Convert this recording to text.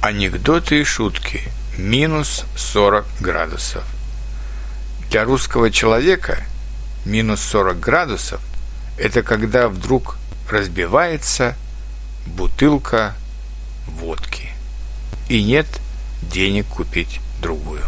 Анекдоты и шутки. Минус 40 градусов. Для русского человека минус 40 градусов – это когда вдруг разбивается бутылка водки и нет денег купить другую.